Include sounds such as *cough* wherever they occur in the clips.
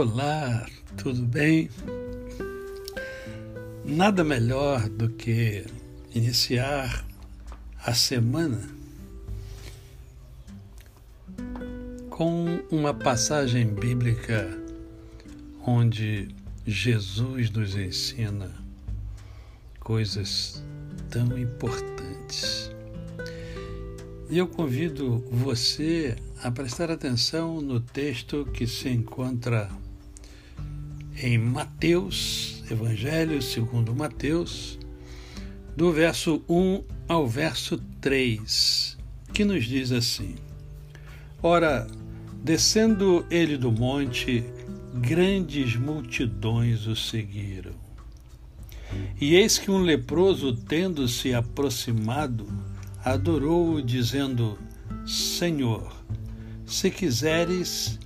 Olá, tudo bem? Nada melhor do que iniciar a semana com uma passagem bíblica onde Jesus nos ensina coisas tão importantes. E eu convido você a prestar atenção no texto que se encontra em Mateus, Evangelho segundo Mateus, do verso 1 ao verso 3, que nos diz assim: Ora, descendo ele do monte, grandes multidões o seguiram. E eis que um leproso, tendo se aproximado, adorou-o, dizendo: Senhor, se quiseres,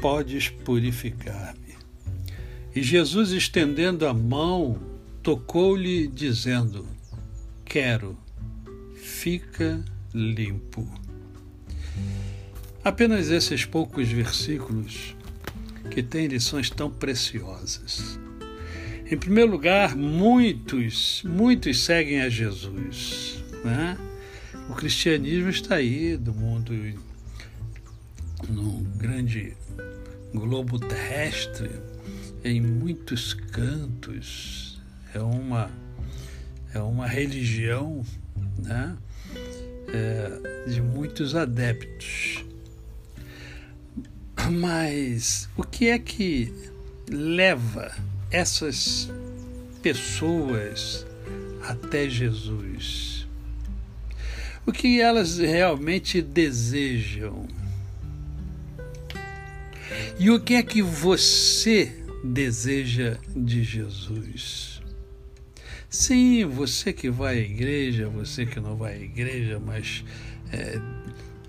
podes purificar-me. E Jesus, estendendo a mão, tocou-lhe, dizendo: Quero, fica limpo. Apenas esses poucos versículos que têm lições tão preciosas. Em primeiro lugar, muitos, muitos seguem a Jesus. Né? O cristianismo está aí do mundo, no grande globo terrestre, em muitos cantos. É uma, é uma religião né? É, de muitos adeptos. Mas o que é que leva essas pessoas até Jesus? o que elas realmente desejam. E o que é que você deseja de Jesus? Sim, você que vai à igreja, você que não vai à igreja, mas é,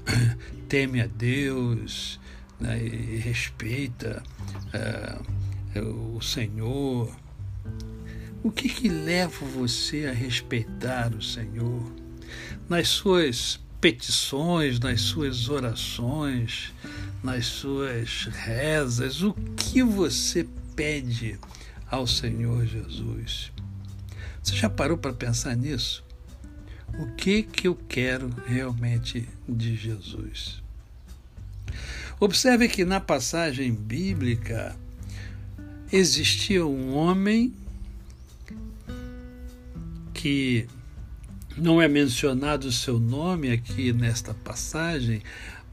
*clears throat* teme a Deus né, e respeita é, o Senhor. O que, que leva você a respeitar o Senhor? nas suas petições, nas suas orações, nas suas rezas, o que você pede ao Senhor Jesus? Você já parou para pensar nisso? O que que eu quero realmente de Jesus? Observe que na passagem bíblica existia um homem que não é mencionado o seu nome aqui nesta passagem,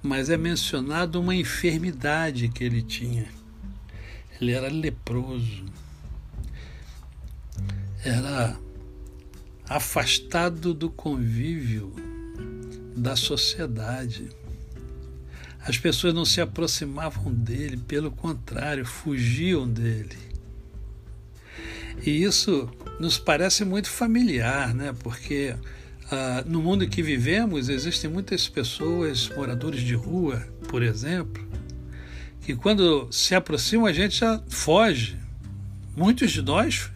mas é mencionado uma enfermidade que ele tinha. Ele era leproso. Era afastado do convívio da sociedade. As pessoas não se aproximavam dele, pelo contrário, fugiam dele. E isso nos parece muito familiar, né? porque ah, no mundo em que vivemos existem muitas pessoas, moradores de rua, por exemplo, que quando se aproximam a gente já foge. Muitos de nós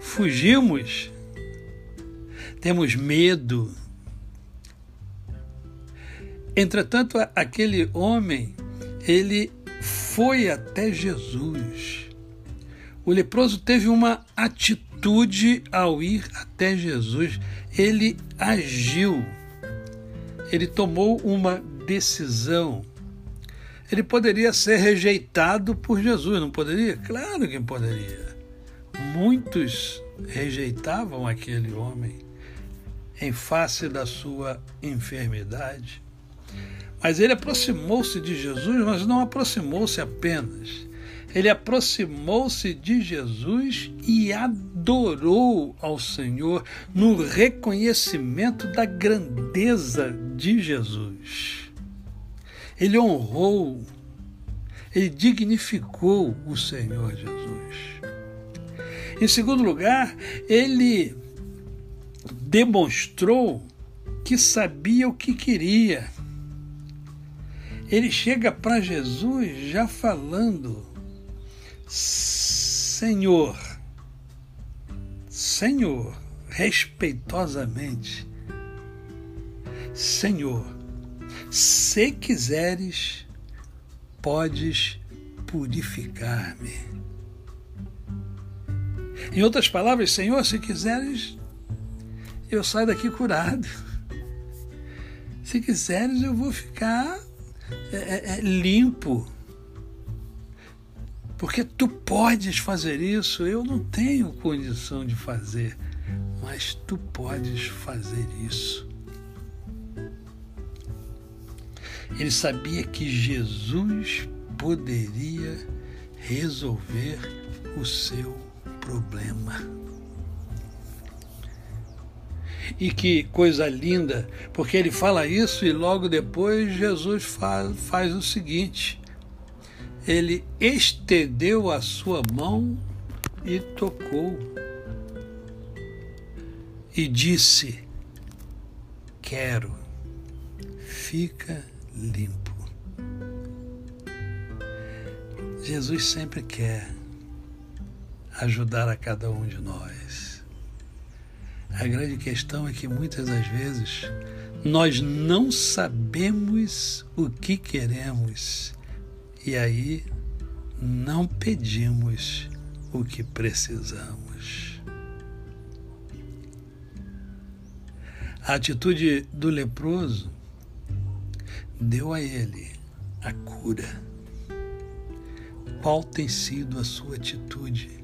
fugimos, temos medo. Entretanto, aquele homem, ele foi até Jesus o leproso teve uma atitude ao ir até Jesus. Ele agiu. Ele tomou uma decisão. Ele poderia ser rejeitado por Jesus, não poderia? Claro que poderia. Muitos rejeitavam aquele homem em face da sua enfermidade. Mas ele aproximou-se de Jesus, mas não aproximou-se apenas ele aproximou-se de Jesus e adorou ao Senhor no reconhecimento da grandeza de Jesus. Ele honrou, ele dignificou o Senhor Jesus. Em segundo lugar, ele demonstrou que sabia o que queria. Ele chega para Jesus já falando Senhor, Senhor, respeitosamente, Senhor, se quiseres, podes purificar-me. Em outras palavras, Senhor, se quiseres, eu saio daqui curado. Se quiseres, eu vou ficar é, é, é, limpo. Porque tu podes fazer isso, eu não tenho condição de fazer, mas tu podes fazer isso. Ele sabia que Jesus poderia resolver o seu problema. E que coisa linda, porque ele fala isso e logo depois Jesus faz, faz o seguinte: ele estendeu a sua mão e tocou, e disse: Quero, fica limpo. Jesus sempre quer ajudar a cada um de nós. A grande questão é que muitas das vezes nós não sabemos o que queremos e aí não pedimos o que precisamos. A atitude do leproso deu a ele a cura. Qual tem sido a sua atitude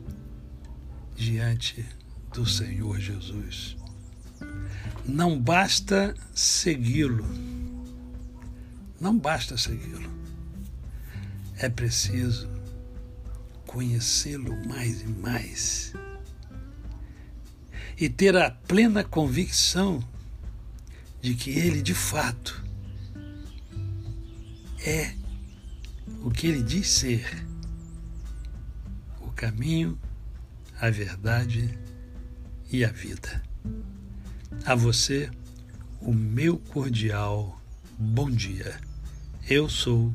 diante do Senhor Jesus. Não basta segui-lo. Não basta segui-lo. É preciso conhecê-lo mais e mais. E ter a plena convicção de que ele, de fato, é o que ele diz ser: o caminho, a verdade e a vida. A você, o meu cordial bom dia. Eu sou